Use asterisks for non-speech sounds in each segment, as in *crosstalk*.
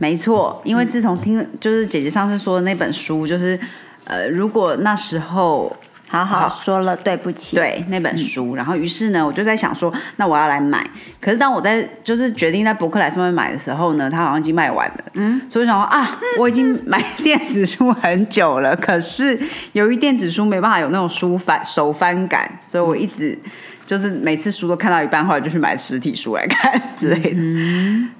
没错，因为自从听就是姐姐上次说的那本书，就是呃，如果那时候好好说了对不起，对那本书，然后于是呢，我就在想说，那我要来买。可是当我在就是决定在博客来上面买的时候呢，它好像已经卖完了。嗯，所以我想说啊，我已经买电子书很久了，可是由于电子书没办法有那种书翻手翻感，所以我一直。就是每次书都看到一半，后来就去买实体书来看之类的。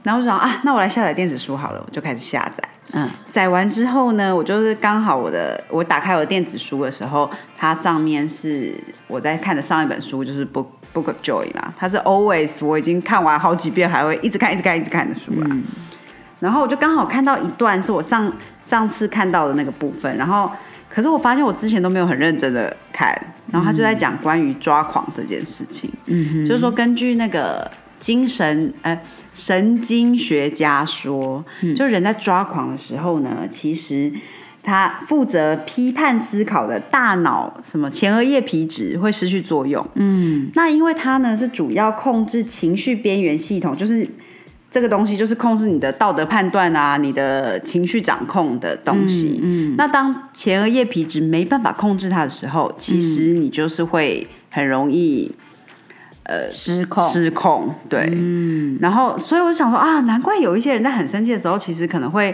然后我想啊，那我来下载电子书好了，我就开始下载。嗯，载完之后呢，我就是刚好我的我打开我的电子书的时候，它上面是我在看的上一本书，就是 Book Book of Joy 嘛，它是 Always 我已经看完好几遍，还会一直看、一直看、一直看的书啦。然后我就刚好看到一段是我上上次看到的那个部分，然后。可是我发现我之前都没有很认真的看，然后他就在讲关于抓狂这件事情，嗯。就是说根据那个精神呃神经学家说，就人在抓狂的时候呢，其实他负责批判思考的大脑什么前额叶皮质会失去作用，嗯，那因为它呢是主要控制情绪边缘系统，就是。这个东西就是控制你的道德判断啊，你的情绪掌控的东西。嗯，那当前额叶皮质没办法控制它的时候，其实你就是会很容易呃失控。失控，对。嗯，然后所以我想说啊，难怪有一些人在很生气的时候，其实可能会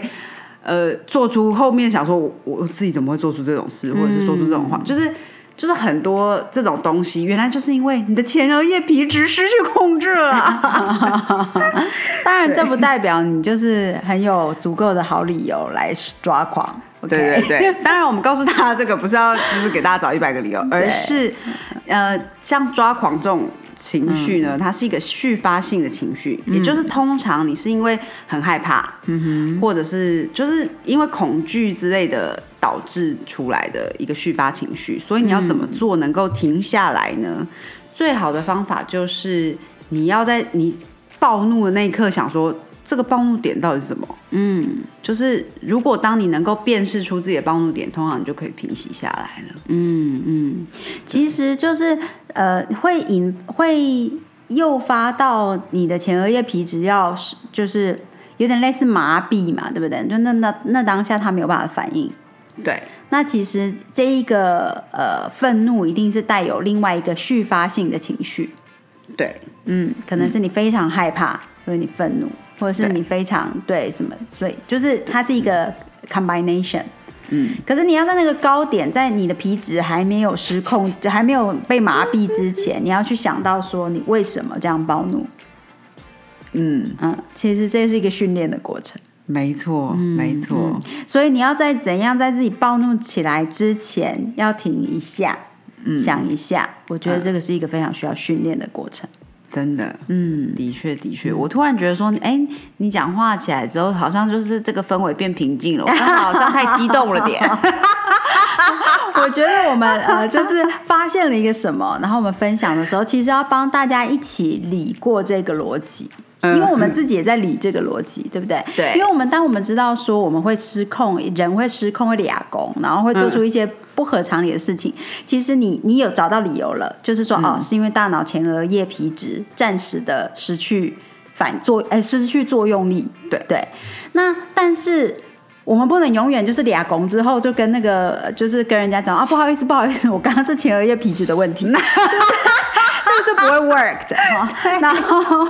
呃做出后面想说我我自己怎么会做出这种事，或者是说出这种话，就是。就是很多这种东西，原来就是因为你的前额叶皮质失去控制了。*laughs* 当然，这不代表你就是很有足够的好理由来抓狂。对对对，当然我们告诉大家这个不是要就是给大家找一百个理由，*laughs* 而是呃，像抓狂这种。情绪呢，它是一个续发性的情绪，也就是通常你是因为很害怕，嗯哼，或者是就是因为恐惧之类的导致出来的一个续发情绪，所以你要怎么做能够停下来呢？最好的方法就是你要在你暴怒的那一刻想说。这个暴怒点到底是什么？嗯，就是如果当你能够辨识出自己的暴怒点，通常你就可以平息下来了。嗯嗯，其实就是呃，会引会诱发到你的前额叶皮质要就是有点类似麻痹嘛，对不对？就那那那当下他没有办法反应。对，那其实这一个呃愤怒一定是带有另外一个续发性的情绪。对，嗯，可能是你非常害怕，所以你愤怒。或者是你非常对什么，所以就是它是一个 combination，嗯，可是你要在那个高点，在你的皮质还没有失控，还没有被麻痹之前，*laughs* 你要去想到说你为什么这样暴怒，嗯。嗯，其实这是一个训练的过程，没错，没错，所以你要在怎样在自己暴怒起来之前要停一下，想一下，我觉得这个是一个非常需要训练的过程。真的，嗯，的确，的确，我突然觉得说，哎，你讲话起来之后，好像就是这个氛围变平静了，我 *laughs* 刚好像太激动了点。*laughs* 我觉得我们呃，就是发现了一个什么，然后我们分享的时候，其实要帮大家一起理过这个逻辑。因为我们自己也在理这个逻辑，对不对？对。因为我们当我们知道说我们会失控，人会失控，会俩攻，然后会做出一些不合常理的事情。其实你你有找到理由了，就是说哦，是因为大脑前额叶皮质暂时的失去反作，哎，失去作用力。对对。那但是我们不能永远就是俩拱之后就跟那个就是跟人家讲啊，不好意思，不好意思，我刚刚是前额叶皮质的问题。*laughs* 是不会 work 的哈，*laughs* 然后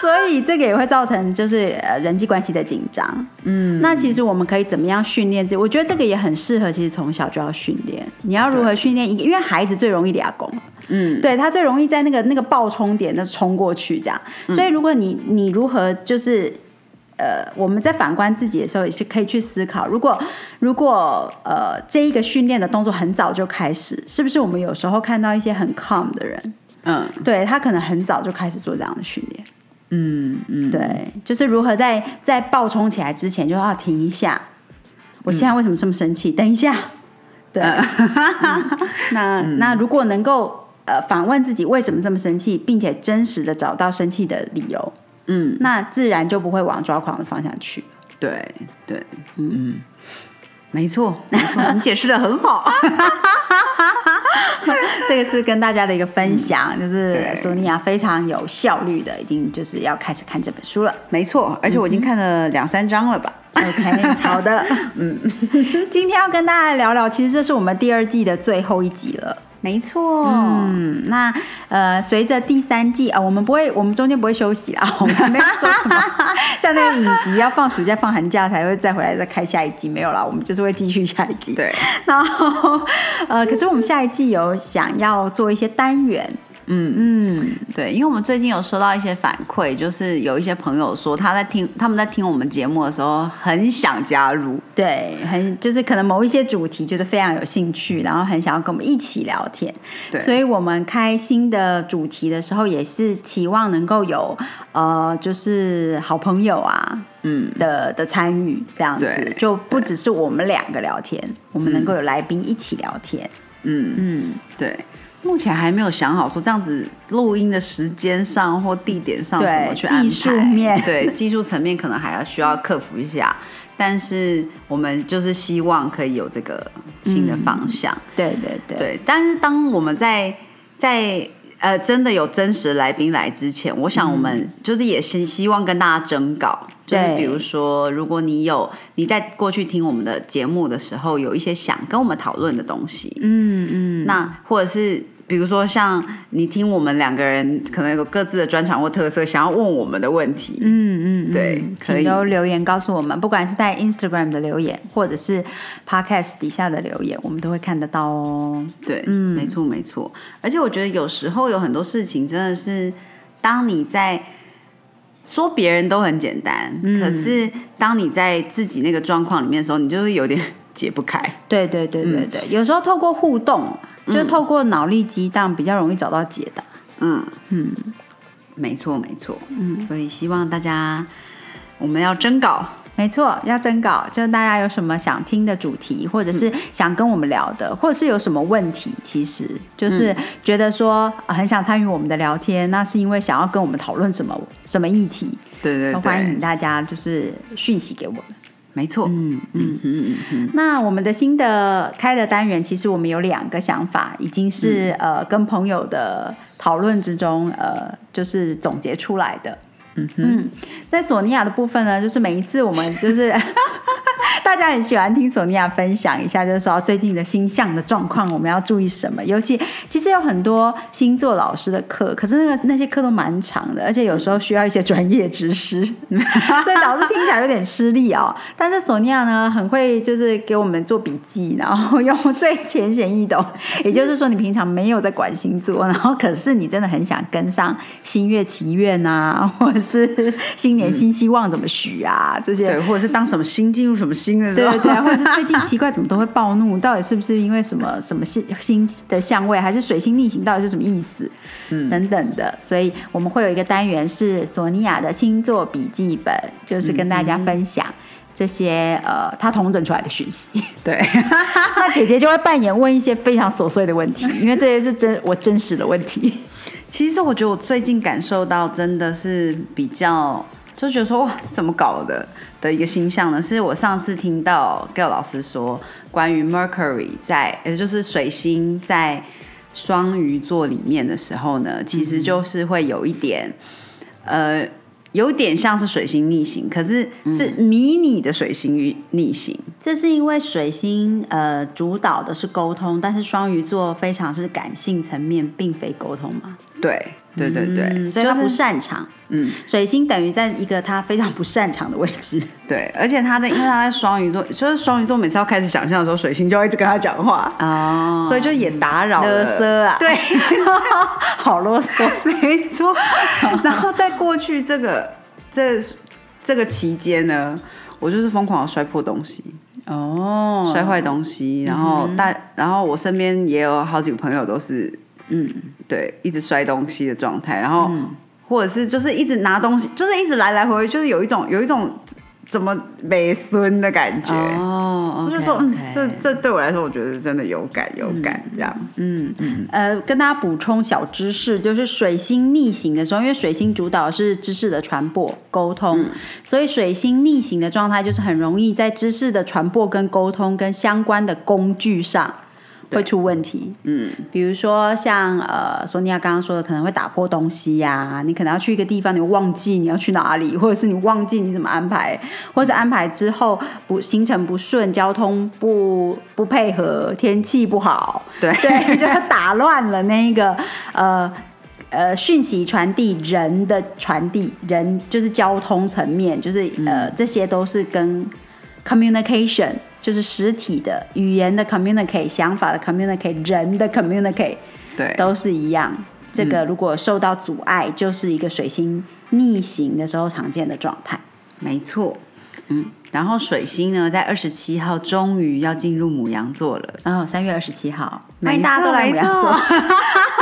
所以这个也会造成就是呃人际关系的紧张。嗯，那其实我们可以怎么样训练这？我觉得这个也很适合，其实从小就要训练。你要如何训练一个？因为孩子最容易俩攻，嗯，对他最容易在那个那个爆冲点那冲过去这样。所以如果你你如何就是呃我们在反观自己的时候，也是可以去思考，如果如果呃这一个训练的动作很早就开始，是不是我们有时候看到一些很 calm 的人？嗯，对他可能很早就开始做这样的训练，嗯嗯，对，就是如何在在爆冲起来之前就要停一下，我现在为什么这么生气？等一下，对，*laughs* 嗯。那那如果能够呃反问自己为什么这么生气，并且真实的找到生气的理由，嗯，那自然就不会往抓狂的方向去。对对，嗯，没错没错，你解释的很好。*laughs* *laughs* *laughs* 这个是跟大家的一个分享，就是对索尼娅非常有效率的，已经就是要开始看这本书了。没错，而且我已经看了两三章了吧？OK，*laughs* 好的，嗯，*laughs* 今天要跟大家聊聊，其实这是我们第二季的最后一集了。没错，嗯，那呃，随着第三季啊、我们不会，我们中间不会休息啦，*laughs* 我们没有说什么，*laughs* 像那个影集要放暑假、放寒假才会再回来再开下一季，没有啦，我们就是会继续下一季。对，*laughs* 然后呃，可是我们下一季有想要做一些单元，嗯。嗯，对，因为我们最近有收到一些反馈，就是有一些朋友说他在听他们在听我们节目的时候很想加入，对，很就是可能某一些主题觉得非常有兴趣，然后很想要跟我们一起聊天，对。所以我们开新的主题的时候，也是期望能够有呃，就是好朋友啊嗯，的的参与，这样子就不只是我们两个聊天，我们能够有来宾一起聊天，嗯，嗯，对，目前还没有想好说这样子录音的时间上或地点上怎对么去安排，技术面。对技术层面可能还要需要克服一下，但是我们就是希望可以有这个新的方向，对对对，对，但是当我们在在呃真的有真实来宾来之前，我想我们就是也是希望跟大家征稿，就是比如说，如果你有你在过去听我们的节目的时候，有一些想跟我们讨论的东西，嗯嗯，那或者是比如说像你听我们两个人可能有各自的专长或特色，想要问我们的问题，嗯嗯，对嗯可以请都留言告诉我们，不管是在 Instagram 的留言，或者是 Podcast 底下的留言，我们都会看得到哦。对，嗯没错没错。而且我觉得有时候有很多事情真的是，当你在说别人都很简单，嗯可是当你在自己那个状况里面的时候，你就会有点解不开。对对对对对，有时候透过互动，就透过脑力激荡，比较容易找到解答。嗯，嗯，没错没错。嗯，所以希望大家我们要征稿。没错，要征稿，就是大家有什么想听的主题，或者是想跟我们聊的，或者是有什么问题，其实就是觉得说、呃很想参与我们的聊天，那是因为想要跟我们讨论什么什么议题，对对都欢迎，大家就是讯息给我们。没错。嗯嗯嗯。嗯嗯嗯，那我们的新的开的单元，其实我们有两个想法，已经是、呃跟朋友的讨论之中，呃，就是总结出来的。嗯嗯，在索尼娅的部分呢，就是每一次我们就是 *laughs* *laughs* *laughs* *laughs* 大家很喜欢听索尼娅分享一下，就是说最近的星象的状况，我们要注意什么。尤其其实有很多星座老师的课，可是那个那些课都蛮长的，而且有时候需要一些专业知识，*laughs* 所以导致听起来有点吃力哦。但是索尼娅呢，很会就是给我们做笔记，然后用最浅显易懂，*laughs* 也就是说你平常没有在管星座，然后可是你真的很想跟上新月祈愿啊，或者是新年新希望怎么许啊这些。对，或者是当什么星进入什么新的对对对，或者是 *laughs* 最近奇怪怎么都会暴怒，到底是不是因为什么什么星星的相位，还是水星逆行，到底是什么意思？嗯等等的，所以我们会有一个单元是索尼娅的星座笔记本，就是跟大家分享这些呃她统整出来的讯息。对，*laughs* 那姐姐就会扮演问一些非常琐碎的问题，因为这些是真我真实的问题。其实我觉得我最近感受到真的是比较，就觉得说哇，怎么搞的的一个星象呢？是我上次听到 Gail 老师说，关于 Mercury 在，也就是水星在双鱼座里面的时候呢，其实就是会有一点，呃。有点像是水星逆行，可是是迷你的水星逆行。这是因为水星呃主导的是沟通，但是双鱼座非常是感性层面，并非沟通嘛。对，对对对，嗯，所以他不就是擅长。嗯，水星等于在一个他非常不擅长的位置。*laughs* 对，而且他在，因为他在双鱼座，所 *gasps* 以双鱼座每次要开始想象的时候，水星就要一直跟他讲话，哦所以就也打扰勒了。瑟啊，对，*laughs* 好啰嗦。*laughs* 没错。然后在过去这个这这个期间呢，我就是疯狂的摔破东西，哦，摔坏东西，然后大，然后我身边也有好几个朋友都是，嗯，对，一直摔东西的状态，然后。或者是就是一直拿东西，就是一直来来回回，就是有一种有一种怎么没孙的感觉。哦，我就说，嗯 OK，OK，这这对我来说，我觉得真的有感有感这样。嗯嗯，呃，跟大家补充小知识，就是水星逆行的时候，因为水星主导是知识的传播、沟通，所以水星逆行的状态就是很容易在知识的传播跟沟通跟相关的工具上会出问题。嗯，比如说像呃，索尼娅刚刚说的，可能会打破东西呀、你可能要去一个地方，你忘记你要去哪里，或者是你忘记你怎么安排，或者是安排之后不行程不顺，交通不不配合，天气不好，对 *laughs* 对，就打乱了那个呃。呃，讯息传递人的传递，人就是交通层面，就是呃，这些都是跟 communication，就是实体的语言的 communicate，想法的 communicate，人的 communicate，对，都是一样。这个如果受到阻碍，就是一个水星逆行的时候常见的状态。没错。嗯，然后水星呢，在二十七号终于要进入母羊座了，然后三月二十七号，欢迎大家都来母羊座。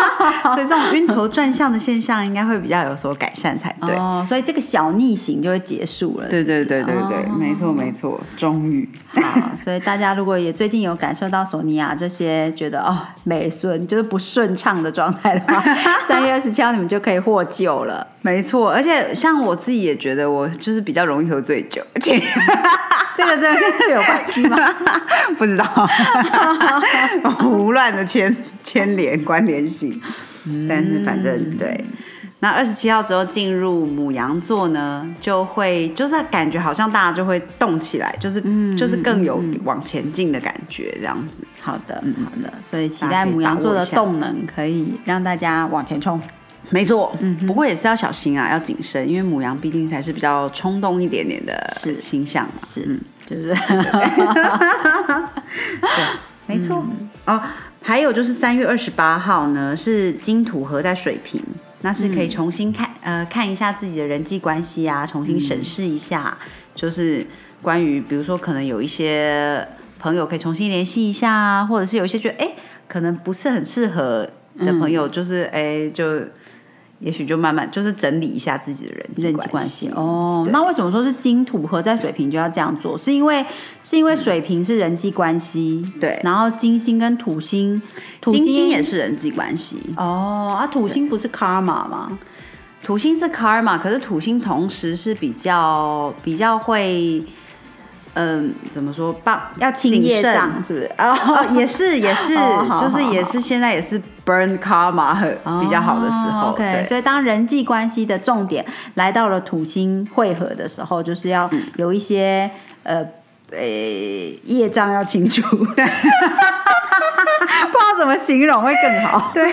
*laughs* 所以这种晕头转向的现象应该会比较有所改善才对。哦，所以这个小逆行就会结束了。对对对对对，哦没错没错，终于。好，所以大家如果也最近有感受到索尼娅这些觉得哦美顺就是不顺畅的状态的话，*laughs* 三月二十七号你们就可以获救了。没错，而且像我自己也觉得我就是比较容易喝醉酒，而且 *laughs* 这个真的跟这个有关系吗？不知道胡乱的牵牵连关联性，但是反正对。那二十七号之后进入母羊座呢，就会就是感觉好像大家就会动起来，就是、就是更有往前进的感觉，这样子。好的，嗯。好的，所以期待母羊座的动能可以让大家往前冲。没错，嗯不过也是要小心啊，要谨慎，因为母羊毕竟才是比较冲动一点点的是。星象嘛。是，嗯。就是。对，*laughs* 没错。哦，还有就是三月二十八号呢，是金土合在水瓶，那是可以重新看、呃看一下自己的人际关系啊，重新审视一下，就是关于比如说可能有一些朋友可以重新联系一下啊，或者是有一些觉得哎可能不是很适合的朋友，就是哎就。也许就慢慢就是整理一下自己的人际人际关关系系哦。那为什么说是金土合在水瓶就要这样做？是因为是因为水瓶是人际关系，对然后金星跟土星，土金星也是人际关系，哦啊，土星不是 karma 吗？土星是 karma，可是土星同时是比较比较会，嗯、怎么说棒要清业障是不是？哦哦，也是也是，*laughs* 就是也是现在也是 burn karma 比较好的时候。哦 OK，对所以当人际关系的重点来到了土星汇合的时候，就是要嗯有一些、呃呃业障要清除。*laughs* 不知道怎么形容会更好。对，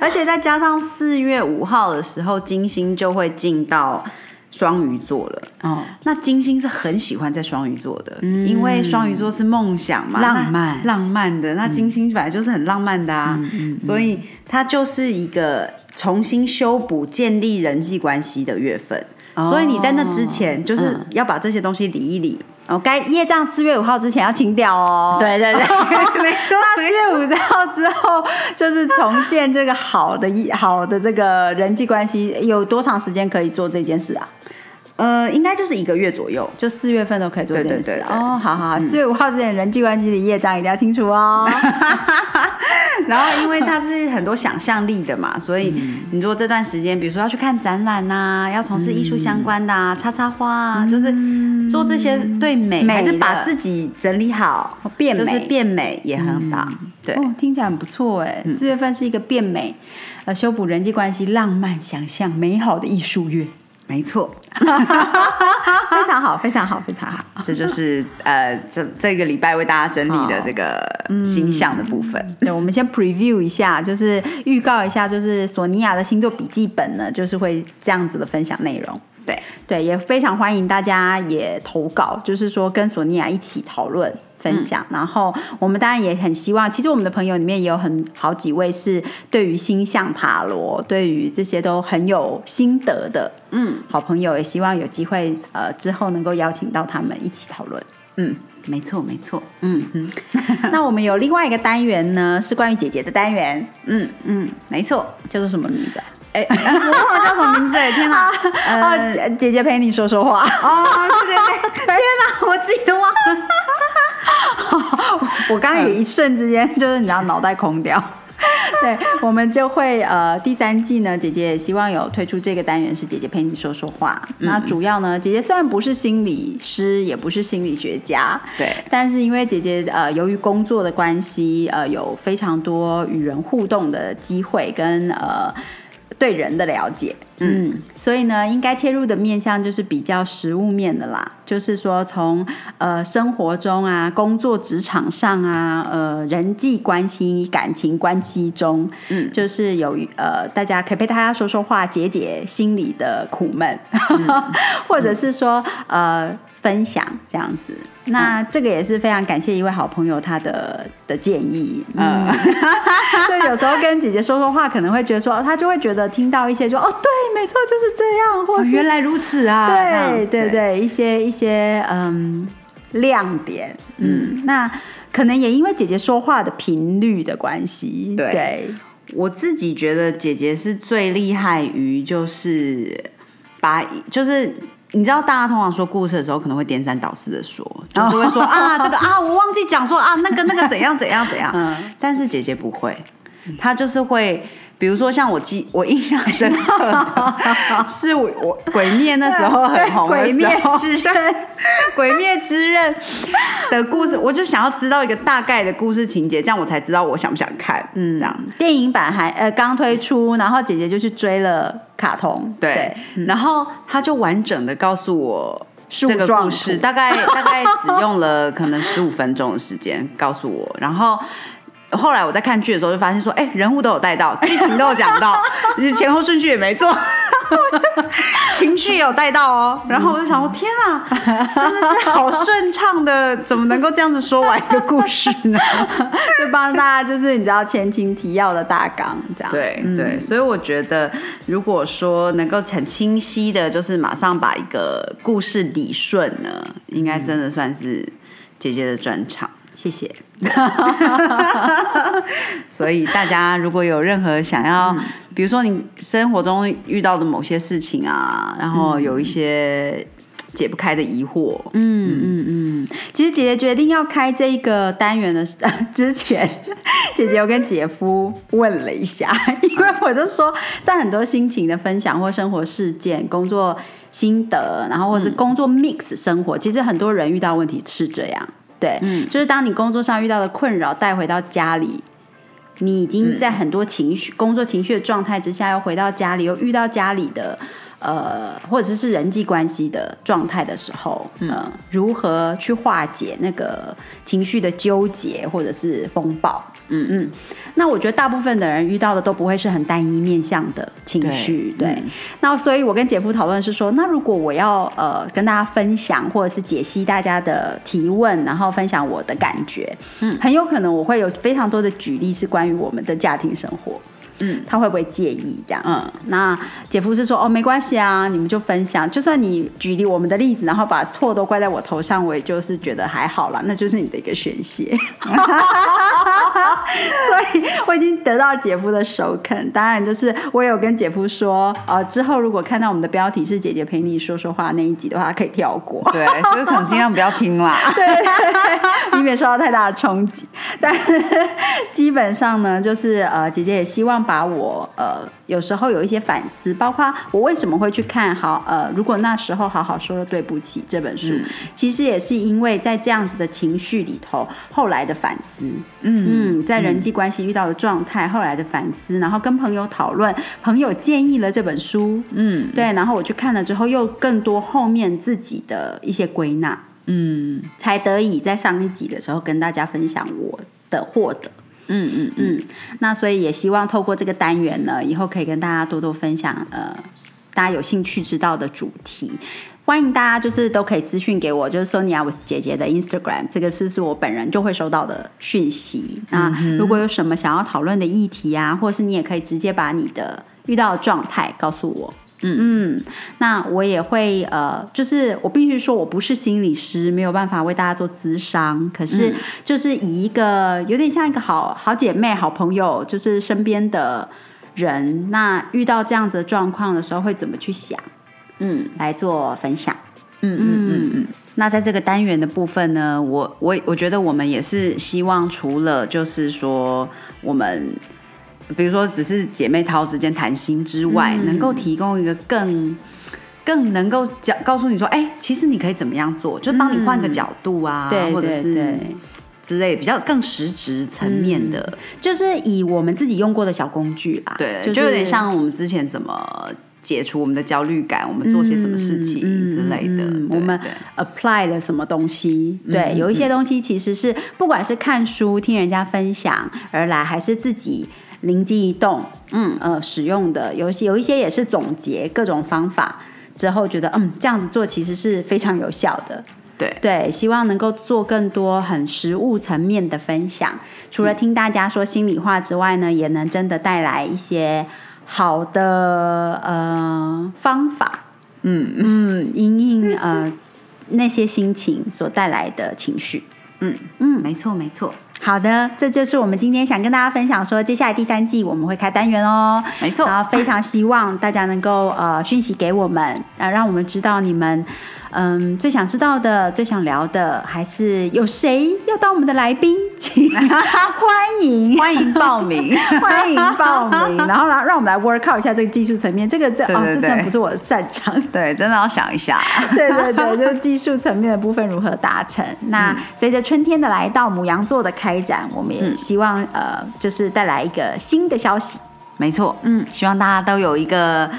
而且再加上四月五号的时候，金星就会进到双鱼座了。哦，那金星是很喜欢在双鱼座的，因为双鱼座是梦想嘛，浪漫浪漫的。那金星本来就是很浪漫的啊，嗯所以它就是一个重新修补、建立人际关系的月份。哦所以你在那之前，就是嗯要把这些东西理一理。哦，该业障四月五号之前要清掉哦。对对对，*laughs* 没错那四月五号之后，就是重建这个好的一好的这个人际关系，有多长时间可以做这件事啊？呃，应该就是一个月左右。就四月份都可以做这件事哦。好好好，四月五号之前人际关系的业障一定要清楚哦。*laughs* 然后因为它是很多想象力的嘛，所以你如果这段时间，比如说要去看展览呐、要从事艺术相关的啊，插插花啊，就是做这些对美，美还是把自己整理好，哦变美就是变美也很棒。对，哦，听起来很不错哎。四月份是一个变美、呃修补人际关系、浪漫想象、美好的艺术月，没错，*laughs* 非常好，非常好，非常好。这就是呃这这个礼拜为大家整理的这个星象的部分。对，我们先 preview 一下，就是预告一下，就是索尼娅的星座笔记本呢，就是会这样子的分享内容。对，对，也非常欢迎大家也投稿，就是说跟索尼娅一起讨论。分享，然后我们当然也很希望，其实我们的朋友里面也有很好几位是对于星象塔罗，对于这些都很有心得的，嗯好朋友，也希望有机会呃之后能够邀请到他们一起讨论。嗯，没错没错，嗯嗯，*laughs* 那我们有另外一个单元呢，是关于姐姐的单元，嗯嗯，没错。叫做什么名字啊？哎，*laughs* 我忘了叫什么名字哎，天哪！*laughs* 哦，呃，姐姐陪你说说话。哦，对对对，天哪，我自己都忘了。*laughs* 我刚刚也一瞬之间就是你知道脑袋空掉。*laughs* 对，我们就会呃第三季呢，姐姐也希望有推出这个单元是姐姐陪你说说话。那主要呢，姐姐虽然不是心理师，也不是心理学家，对，但是因为姐姐呃由于工作的关系，呃有非常多与人互动的机会跟呃。对人的了解，嗯，所以呢，应该切入的面向就是比较实物面的啦，就是说从呃生活中啊、工作职场上啊、呃人际关系、感情关系中，嗯，就是有呃大家可以陪大家说说话，解解心里的苦闷，*laughs* 或者是说呃分享这样子。那这个也是非常感谢一位好朋友他的的建议，嗯，*laughs* 所以有时候跟姐姐说说话，可能会觉得说，他就会觉得听到一些说，哦，对，没错，就是这样，或是原来如此啊，对对对，一些一些嗯亮点，嗯，那可能也因为姐姐说话的频率的关系，对，我自己觉得姐姐是最厉害于就是把就是。你知道，大家通常说故事的时候，可能会颠三倒四的说，就是会说 *laughs* 啊，这个啊，我忘记讲说啊，那个那个怎样怎样怎样。*laughs* 嗯，但是姐姐不会，她就是会。比如说，像我记我印象深刻，*laughs* 是我我鬼灭那时候很红的时候，对鬼灭之刃的故事，我就想要知道一个大概的故事情节，这样我才知道我想不想看。嗯，这样电影版还呃刚推出，然后姐姐就去追了卡通，对，然后她就完整的告诉我这个故事，大概大概只用了可能十五分钟的时间告诉我，然后。后来我在看剧的时候就发现说，哎，人物都有带到，*laughs* 剧情都有讲到，前后顺序也没错，*laughs* 情绪也有带到哦。然后我就想说，天啊，真的是好顺畅的，怎么能够这样子说完一个故事呢？*laughs* 就帮大家就是你知道前情提要的大纲这样。对对，所以我觉得如果说能够很清晰的，就是马上把一个故事理顺呢，应该真的算是姐姐的专长。谢谢。*laughs* 所以大家如果有任何想要，比如说你生活中遇到的某些事情啊，然后有一些解不开的疑惑，嗯嗯嗯，其实姐姐决定要开这个单元的 *laughs* 之前，*laughs* 姐姐有跟姐夫问了一下，因为我就说，在很多心情的分享或生活事件、工作心得，然后或是工作 mix 生活，其实很多人遇到问题是这样。对，嗯，就是当你工作上遇到的困扰带回到家里，你已经在很多情绪、工作情绪的状态之下，又回到家里，又遇到家里的呃，或者是人际关系的状态的时候，嗯，如何去化解那个情绪的纠结或者是风暴？嗯嗯，那我觉得大部分的人遇到的都不会是很单一面向的情绪，对。那所以我跟姐夫讨论是说，那如果我要呃跟大家分享或者是解析大家的提问，然后分享我的感觉，嗯，很有可能我会有非常多的举例是关于我们的家庭生活。嗯，他会不会介意这样？嗯，那姐夫是说哦，没关系啊，你们就分享，就算你举例我们的例子，然后把错都怪在我头上，我也就是觉得还好啦，那就是你的一个宣泄。*laughs* 所以我已经得到姐夫的首肯，当然就是我有跟姐夫说，呃，之后如果看到我们的标题是“姐姐陪你说说话”那一集的话，可以跳过。对，所以可能尽量不要听啦，对，以免受到太大的冲击。但基本上呢，就是呃，姐姐也希望把。把我呃，有时候有一些反思，包括我为什么会去看好呃，如果那时候好好说了对不起这本书，其实也是因为在这样子的情绪里头，后来的反思，嗯。嗯，在人际关系遇到的状态，后来的反思，然后跟朋友讨论，朋友建议了这本书，嗯，对，然后我去看了之后，又更多后面自己的一些归纳，嗯，才得以在上一集的时候跟大家分享我的获得。嗯嗯嗯，那所以也希望透过这个单元呢，以后可以跟大家多多分享，呃，大家有兴趣知道的主题。欢迎大家就是都可以私讯给我，就是 Sonia with 姐姐的 Instagram，这个是是我本人就会收到的讯息。那如果有什么想要讨论的议题啊，或者是你也可以直接把你的遇到的状态告诉我。嗯嗯，那我也会呃，就是我必须说，我不是心理师，没有办法为大家做咨商。可是，就是以一个有点像一个好好姐妹、好朋友，就是身边的人，那遇到这样子的状况的时候会怎么去想，嗯来做分享。嗯嗯嗯嗯。那在这个单元的部分呢，我我我觉得我们也是希望，除了就是说我们，比如说只是姐妹淘之间谈心之外，嗯能够提供一个更更能够讲告诉你说，哎、其实你可以怎么样做，就帮你换个角度啊，对或者是对对，之类比较更实质层面的，就是以我们自己用过的小工具啦，对，是就有点像我们之前怎么。解除我们的焦虑感，我们做些什么事情嗯之类的。嗯嗯我们 apply 了什么东西？对，嗯有一些东西其实是不管是看书、听人家分享而来，还是自己灵机一动，嗯。呃，使用的，有一些有一些也是总结各种方法之后，觉得嗯这样子做其实是非常有效的。对。对，希望能够做更多很实物层面的分享。除了听大家说心里话之外呢，也能真的带来一些好的呃方法，嗯。嗯，因应呃那些心情所带来的情绪。嗯。嗯，没错没错好的，这就是我们今天想跟大家分享说，接下来第三季我们会开单元哦。没错。然后非常希望大家能够呃讯息给我们，啊，让我们知道你们嗯最想知道的、最想聊的，还是有谁要当我们的来宾，*laughs* 请欢迎欢迎报名。欢迎报名，*laughs* *laughs* 然后让让我们来 work out 一下这个技术层面，这个这哦，这真的不是我的擅长。对，真的要想一下。对对对，就是技术层面的部分如何达成。那随着春天的来到，母羊座的开展，我们也嗯希望、呃，就是带来一个新的消息。没错，嗯，希望大家都有一个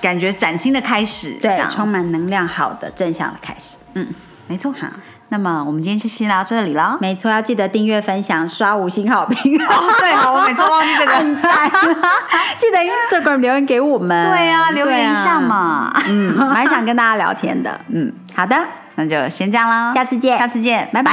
感觉崭新的开始。这对，充满能量、好的、正向的开始。嗯，没错。哈，那么我们今天就先聊到这里了。没错，要记得订阅、分享、刷五星好评。哦，对，好，我每次忘记这个。*laughs* 记得 Instagram 留言给我们。对啊，留言一下。嘛。嗯，蛮想跟大家聊天的。嗯，好的，那就先这样啦，下次见，下次见，拜拜